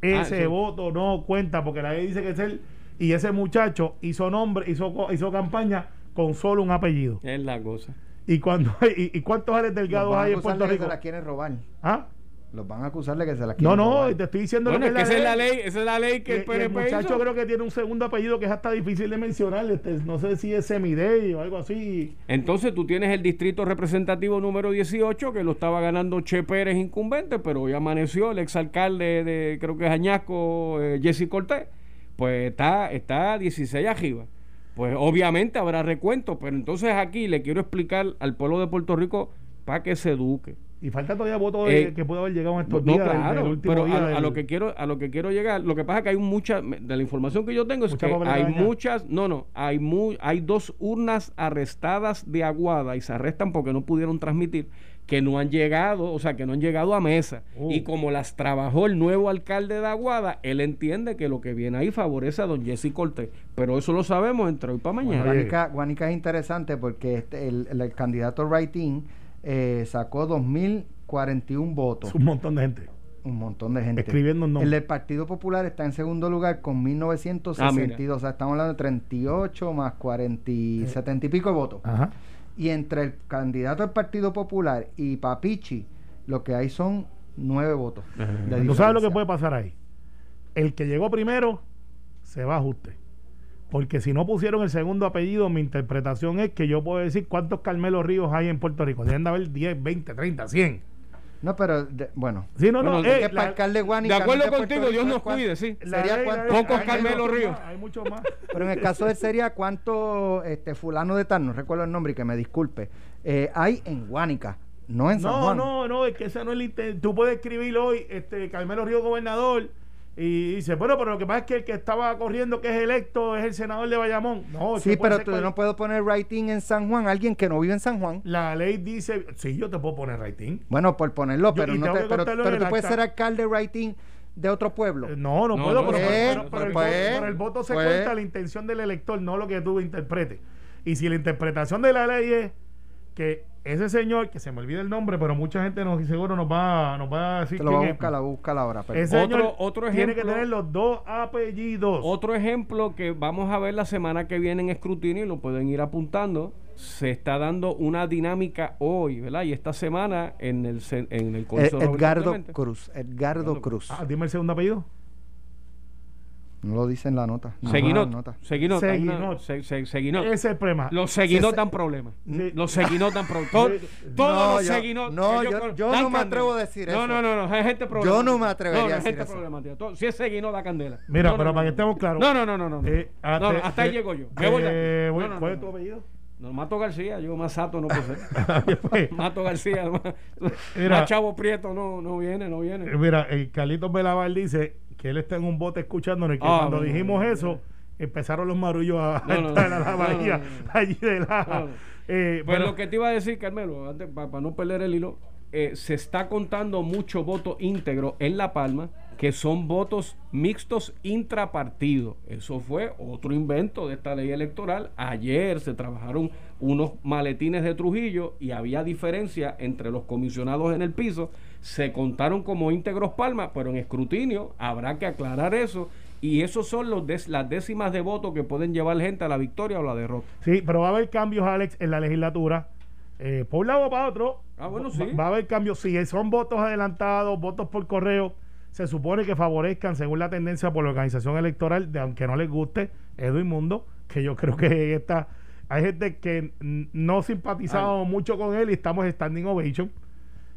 C: ese
D: sí.
C: voto no cuenta porque la ley dice que es él. Y ese muchacho hizo nombre, hizo, hizo campaña con solo un apellido.
D: Es la cosa.
C: ¿Y, cuando, y, y cuántos Alex Delgados hay en Puerto Rico?
B: se la quieren robar.
C: ¿Ah?
B: Los van a acusar de que se la
C: No,
B: quieren
C: no,
B: robar.
C: te estoy diciendo
D: Bueno, es
C: lo
D: que
C: que
D: esa es la
C: ley.
D: esa es la ley que
C: Y-
D: el
C: el
D: PNP
C: muchacho
D: hizo.
C: creo que tiene un segundo apellido que es hasta difícil de mencionar. este, no sé si es Semidey o algo así.
D: Entonces tú tienes el distrito representativo número 18 que lo estaba ganando Che Pérez incumbente, pero hoy amaneció el exalcalde de, creo que es Añasco, eh, Jesse Cortés, pues está, está 16 arriba. Pues obviamente habrá recuento, pero entonces aquí le quiero explicar al pueblo de Puerto Rico para que se eduque.
C: Y falta todavía voto de-
D: Eh,
C: que puede haber llegado en estos
D: No,
C: días.
D: claro,
C: del último
D: pero
C: día
D: a, lo que quiero a lo que quiero llegar, lo que pasa es que hay mucha de la información que yo tengo es
C: Mucha
D: que hay muchas, no, no, hay mu- hay dos urnas arrestadas de Aguada y se arrestan porque no pudieron transmitir que no han llegado, o sea, que no han llegado a mesa.
C: Uh.
D: Y como las trabajó el nuevo alcalde de Aguada, él entiende que lo que viene ahí favorece a don Jesse Cortés, pero eso lo sabemos entre hoy para mañana.
B: Guanica es interesante porque este, el, el- el candidato Writing eh, sacó 2.041 votos.
C: Es un montón de gente.
B: Un montón de gente.
C: Escribiendo un nombre.
B: El del Partido Popular está en segundo lugar con 1962. o sea, estamos hablando de 38 más 40 y 70 y pico de votos.
C: Ajá.
B: Y entre el candidato del Partido Popular y Papichi, lo que hay son nueve votos.
C: ¿Tú sabes lo que puede pasar ahí? El que llegó primero se va a ajuste. Porque si no pusieron el segundo apellido, mi interpretación es que yo puedo decir cuántos Carmelo Ríos hay en Puerto Rico. Deben de haber 10, 20, 30, 100.
B: No, pero de- bueno.
C: Sí, no, no.
D: Bueno,
C: eh, la-
D: de acuerdo
B: no
D: contigo,
B: Rico,
D: Dios nos cuide, sí.
C: la
B: sería
C: ley-
B: cuánto-
C: la ley-
D: Pocos
C: hay
D: Carmelo Ríos.
C: más, Hay muchos más.
B: Pero en el caso de él sería cuánto este fulano de tal, no recuerdo el nombre y que me disculpe, eh, hay en Guánica, no en San
C: No,
B: Juan.
C: no, no, es que ese no es el inten- Tú puedes escribir hoy, este, Carmelo Río gobernador, y dice, bueno, pero lo que pasa es que el que estaba corriendo, que es electo, es el senador de Bayamón. No,
B: Sí, pero tú
C: cual-
B: no puedes poner writing en San Juan, alguien que no vive en San Juan.
C: La ley dice, sí, yo te puedo poner rating.
B: Bueno, por ponerlo,
C: Yo-
B: pero
C: y
B: no te, pero, pero tú
C: el
B: puedes
C: acta.
B: ser alcalde writing de otro pueblo.
C: Eh, No, no,
D: No,
C: puedo,
D: no,
C: pero, pero el,
B: pues,
C: voto, pero el voto se
B: pues.
C: cuenta la intención del elector, no lo que tú interpretes. Y si la interpretación de la ley es que ese señor, que se me olvida el nombre, pero mucha gente nos, seguro nos va, nos va a decir
B: Te lo
C: quién
B: a buscar, la busca ahora. pero-
C: Ese
D: Otro-
C: señor
D: otro
C: tiene que tener los dos apellidos.
D: Otro ejemplo que vamos a ver la semana que viene en escrutinio y lo pueden ir apuntando. Se está dando una dinámica hoy, ¿verdad? Y esta semana en el, en el Roberto
B: Edgardo. Cruz. Edgardo Cruz.
C: Ah, dime el segundo apellido.
B: No lo dice en la nota. No,
D: Seguinot.
B: no, nota.
D: Seguinot.
C: Seguinot.
D: se- se- Seguinot.
C: Ese es el problema.
D: Los Seguinot
B: se-
D: dan problemas.
C: Sí.
D: Los Seguinot dan problemas. Todos
C: Sí.
D: todos
B: No,
D: los
B: yo-
D: Seguinot.
B: no, yo- no me atrevo a decir
D: no,
B: eso.
D: No, no, no. Hay gente problemática.
B: Yo no me atrevería
D: No, no,
B: a decir
D: gente
B: eso.
D: Todo- Si es Seguinot, da candela.
C: Mira,
D: No,
C: pero
D: no,
C: para
D: no,
C: que estemos claros.
D: No, no, no, no. no, no.
C: Eh,
D: No, no,
C: te-
D: hasta ahí llego yo. Me voy
C: eh, voy- ¿Cuál es tu apellido?
D: No, Mato García, yo más Sato no puedo ser.
C: Pues,
D: Mato García, más,
C: Mira.
D: más Chavo Prieto no, no viene, no viene.
C: Eh, Mira, el Carlitos Belaval dice que él está en un bote escuchándonos y que
D: Ah,
C: cuando
D: no,
C: dijimos
D: no,
C: eso, empezaron los marullos a entrar a la bahía allí de la... Eh,
D: Pues
C: pero-
D: lo que te iba a decir, Carmelo, antes, para no perder el hilo, eh, se está contando mucho voto íntegro en La Palma, que son votos mixtos intrapartidos. Eso fue otro invento de esta ley electoral. Ayer se trabajaron unos maletines de Trujillo y había diferencia entre los comisionados en el piso. Se contaron como íntegros Palma, pero en escrutinio habrá que aclarar eso. Y esos son los des- las décimas de voto que pueden llevar gente a la victoria o la derrota.
C: Sí, pero va a haber cambios, Alex, en la legislatura. Eh, por un lado o para otro.
D: Ah, bueno, sí.
C: Va, a haber cambios. Si son votos adelantados, votos por correo, se supone que favorezcan, según la tendencia por la organización electoral, de aunque no les guste, Edwin Mundo, que yo creo que está. Hay gente que no simpatizado mucho con él y estamos standing ovation.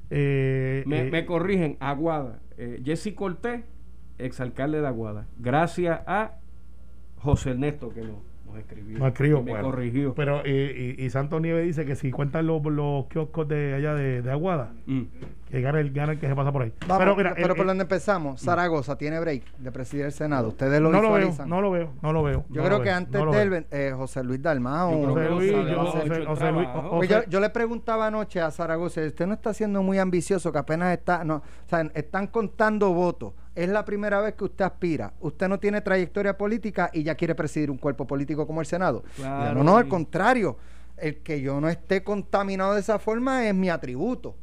C: Eh,
D: Me,
C: eh,
D: me corrigen, Aguada. Eh, Jesse Cortés, exalcalde de Aguada. Gracias a José Ernesto que nos, nos escribió.
C: No escribo,
D: Y me
C: bueno.
D: corrigió.
C: Pero, eh, y, y Santos Nieves dice que si cuentan los, los kioscos de allá de, de Aguada,
D: Mm.
C: que gana el, gana el que se pasa por ahí.
B: Vamos,
C: pero mira,
B: pero
C: el-
B: por donde empezamos, Zaragoza tiene break de presidir el Senado. Ustedes lo
C: no lo veo, no lo veo, no lo veo.
B: yo
C: no
B: creo que
C: veo,
B: antes
C: no lo
B: de él,
C: veo.
B: eh, José Luis Dalmao.
C: José Luis,
B: Pues yo, yo le preguntaba anoche a Zaragoza, usted no está siendo muy ambicioso, que apenas está, no, o sea, están contando votos. Es la primera vez que usted aspira. Usted no tiene trayectoria política y ya quiere presidir un cuerpo político como el Senado.
D: Claro,
B: no, no, al contrario. El que yo no esté contaminado de esa forma es mi atributo.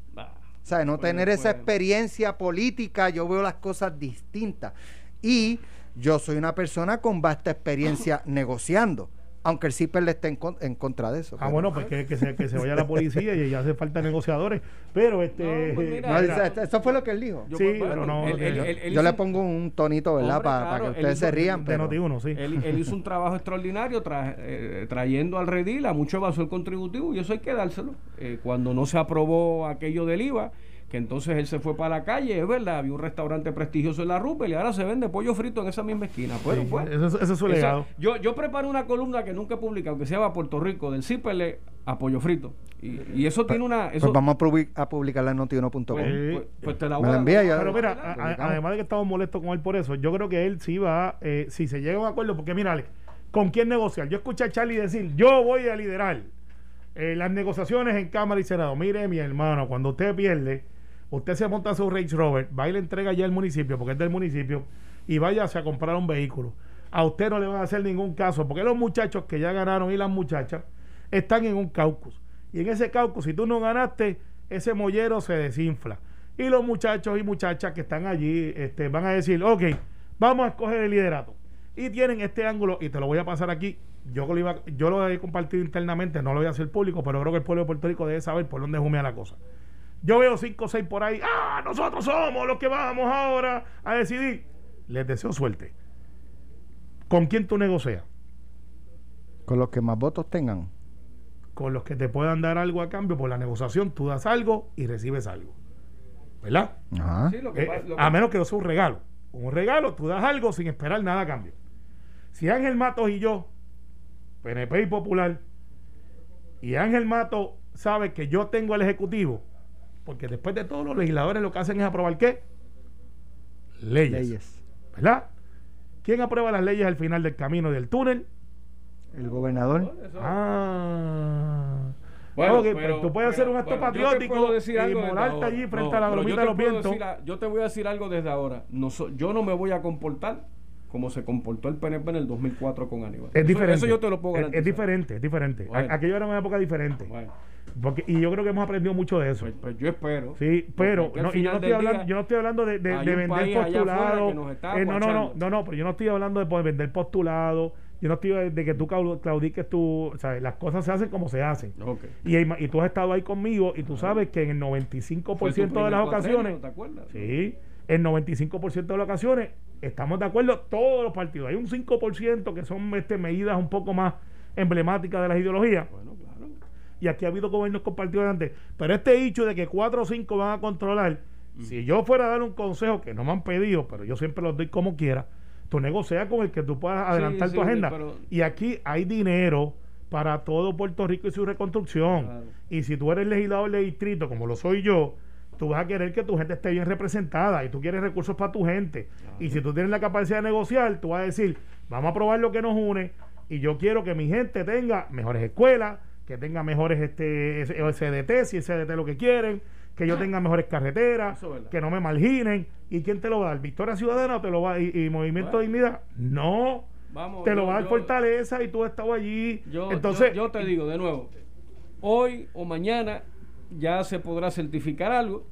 B: O sea, no
D: Pues,
B: tener esa
D: pues.
B: experiencia política, yo veo las cosas distintas. Y yo soy una persona con vasta experiencia negociando, aunque el CIPER le esté en, con- en contra de eso.
C: Ah,
B: pero-
C: bueno, pues que, que se, que se vaya la policía y ya hace falta negociadores. Pero este.
D: No, pues mira,
B: No,
D: Mira.
B: dice, esto- eso fue lo que él dijo.
D: yo-
C: Sí,
D: bueno,
C: pero no,
D: él- él-
C: yo-
D: él- él
B: yo
D: hizo
B: le pongo un tonito, ¿verdad?
D: Hombre,
B: para
D: claro,
B: que ustedes
D: hizo-
B: se rían.
C: de
B: Pero,
C: Noti1, sí.
D: Él, él hizo un trabajo extraordinario tra- eh, trayendo al redil a mucho evasor contributivo y eso hay que dárselo. Eh, cuando no se aprobó aquello del IVA, que entonces él se fue para la calle, es verdad, había un restaurante prestigioso en la Rupel y ahora se vende pollo frito en esa misma esquina. Bueno,
C: Sí,
D: pues,
C: ese, es- su
D: esa-
C: legado.
D: yo, yo preparo una columna que nunca he publicado, que se llama Puerto Rico, del CIPEL a pollo frito. Y, y eso tiene una... Eso,
B: pues vamos a, publi- a publicarla en notiuno.com.
D: pues,
C: Sí.
D: pues- pues te la
B: Me
D: voy
B: la
D: a-
B: envía ya.
C: Pero mira, a- a- además de que estamos molestos con él por eso, yo creo que él sí va, eh, si se llega a un acuerdo, porque mira, Alex, ¿con quién negociar? Yo escuché a Charlie decir, yo voy a liderar eh, las negociaciones en Cámara y Senado. Mire, mi hermano, cuando usted pierde, usted se monta su Range Rover, va y le entrega ya al municipio, porque es del municipio, y váyase a comprar un vehículo. A usted no le van a hacer ningún caso, porque los muchachos que ya ganaron y las muchachas están en un caucus. Y en ese caucus, si tú no ganaste, ese mollero se desinfla. Y los muchachos y muchachas que están allí este, van a decir, ok, vamos a escoger el liderato. Y tienen este ángulo, y te lo voy a pasar aquí. Yo lo, iba, yo lo he compartido internamente, no lo voy a hacer público, pero creo que el pueblo de Puerto Rico debe saber por dónde jumea la cosa. Yo veo cinco o seis por ahí, ah, nosotros somos los que vamos ahora a decidir. Les deseo suerte. ¿Con quién tú negocias?
B: Con los que más votos tengan.
C: Con los que te puedan dar algo a cambio por la negociación, tú das algo y recibes algo. ¿Verdad?
B: Ajá.
D: Sí, lo que
C: Eh,
D: pasa- lo que-
C: a menos que no sea un regalo. Un regalo, tú das algo sin esperar nada a cambio. Si Ángel Matos y yo, PNP y Popular, y Ángel Matos sabe que yo tengo el Ejecutivo, porque después de todo los legisladores lo que hacen es aprobar qué? Leyes.
B: Leyes.
C: ¿Verdad? ¿Quién aprueba las leyes al final del camino del túnel?
B: El gobernador.
D: Eso-
C: Ah.
D: Bueno,
C: Ok,
D: pero-
C: pero tú puedes
D: pero-
C: hacer un acto
D: bueno, yo te
C: patriótico
D: puedo decir
C: y
D: ahora.
C: allí frente
D: No,
C: a la bromita de los vientos.
D: decir yo te voy a decir algo desde ahora. No so- yo no me voy a comportar como se comportó el PNP en el 2004 con Aníbal.
C: Es diferente.
D: Eso yo te lo puedo
C: Es-
D: garantizar.
C: Es, diferente, es diferente.
D: Bueno.
C: Aquello era una época diferente.
D: Bueno,
C: Porque, y yo creo que hemos aprendido mucho de eso.
D: pues, pues yo espero.
C: Sí, pero no, y yo no estoy hablando,
D: día
C: yo no estoy hablando de, vender postulados. Eh, no, no, no, no, no, pero yo no estoy hablando de poder vender postulados. Yo no estoy de, de que tú clau- claudiques o sea, las cosas se hacen como se hacen. Y, tú has estado ahí conmigo y tú sabes que en el 95%
D: Fue tu
C: de las ocasiones,
D: ¿te acuerdas?
C: sí, el 95% de las ocasiones estamos de acuerdo todos los partidos. Hay un 5% que son este, medidas un poco más emblemáticas de las ideologías.
D: Bueno.
C: Y aquí ha habido gobiernos compartidos antes. Pero este hecho de que 4 o 5 van a controlar, si yo fuera a dar un consejo que no me han pedido, pero yo siempre los doy como quiera, tú negocia con el que tú puedas adelantar
D: sí,
C: tu agenda.
D: pero-
C: Y aquí hay dinero para todo Puerto Rico y su reconstrucción.
D: Claro.
C: Y si tú eres legislador de distrito, como lo soy yo, tú vas a querer que tu gente esté bien representada y tú quieres recursos para tu gente. Y si tú tienes la capacidad de negociar, tú vas a decir, vamos a probar lo que nos une y yo quiero que mi gente tenga mejores escuelas, que tenga mejores este SDT, si SDT lo que quieren, que yo tenga mejores carreteras,
D: es
C: que no me marginen. ¿Y quién te lo va a dar? ¿Victoria Ciudadana o te lo va y, y Movimiento
D: Bueno.
C: Dignidad? No.
D: Vamos,
C: te lo
D: yo-
C: va a dar
D: yo-
C: Fortaleza y tú has estado allí.
D: Yo,
C: Entonces,
D: yo, yo te digo de nuevo, hoy o mañana ya se podrá certificar algo.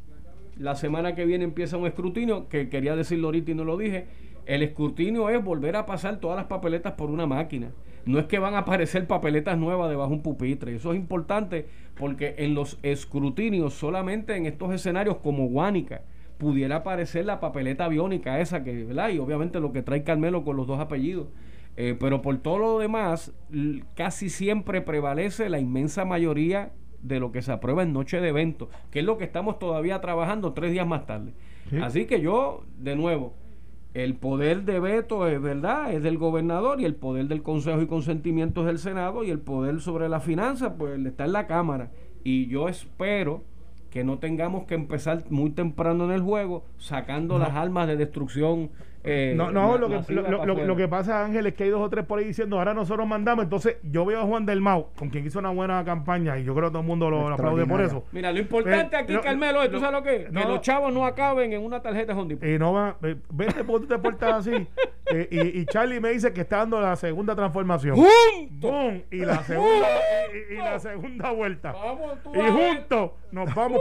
D: La semana que viene empieza un escrutinio, que quería decirlo ahorita y no lo dije. El escrutinio es volver a pasar todas las papeletas por una máquina. No es que van a aparecer papeletas nuevas debajo de un pupitre. Eso es importante porque en los escrutinios, solamente en estos escenarios como Guánica, pudiera aparecer la papeleta biónica esa que, ¿verdad? Y obviamente lo que trae Carmelo con los dos apellidos. Eh, pero por todo lo demás, casi siempre prevalece la inmensa mayoría de lo que se aprueba en noche de evento, que es lo que estamos todavía trabajando tres días más tarde.
C: Sí.
D: Así que yo, de nuevo, el poder de veto es verdad, es del gobernador y el poder del Consejo y consentimiento es del Senado y el poder sobre la finanza pues está en la Cámara. Y yo espero que no tengamos que empezar muy temprano en el juego sacando las armas de destrucción. Eh,
C: No, no, lo que, lo, que pasa, Ángel, es que hay dos o tres por ahí diciendo, ahora nosotros mandamos. Entonces, yo veo a Juan del Mau, con quien hizo una buena campaña, y yo creo que todo el mundo lo, lo aplaude por eso.
D: Mira, lo importante
C: Eh,
D: aquí,
C: no,
D: Carmelo, es, ¿tú sabes lo que
C: no.
D: que los chavos no acaben en una tarjeta Home Depot.
C: Y no va, eh, vete porque tú te portas así. Eh, y, y Charlie me dice que está dando la segunda transformación. ¡Bum! Y la segunda, y, la segunda vuelta.
D: Vamos tú
C: Y juntos nos vamos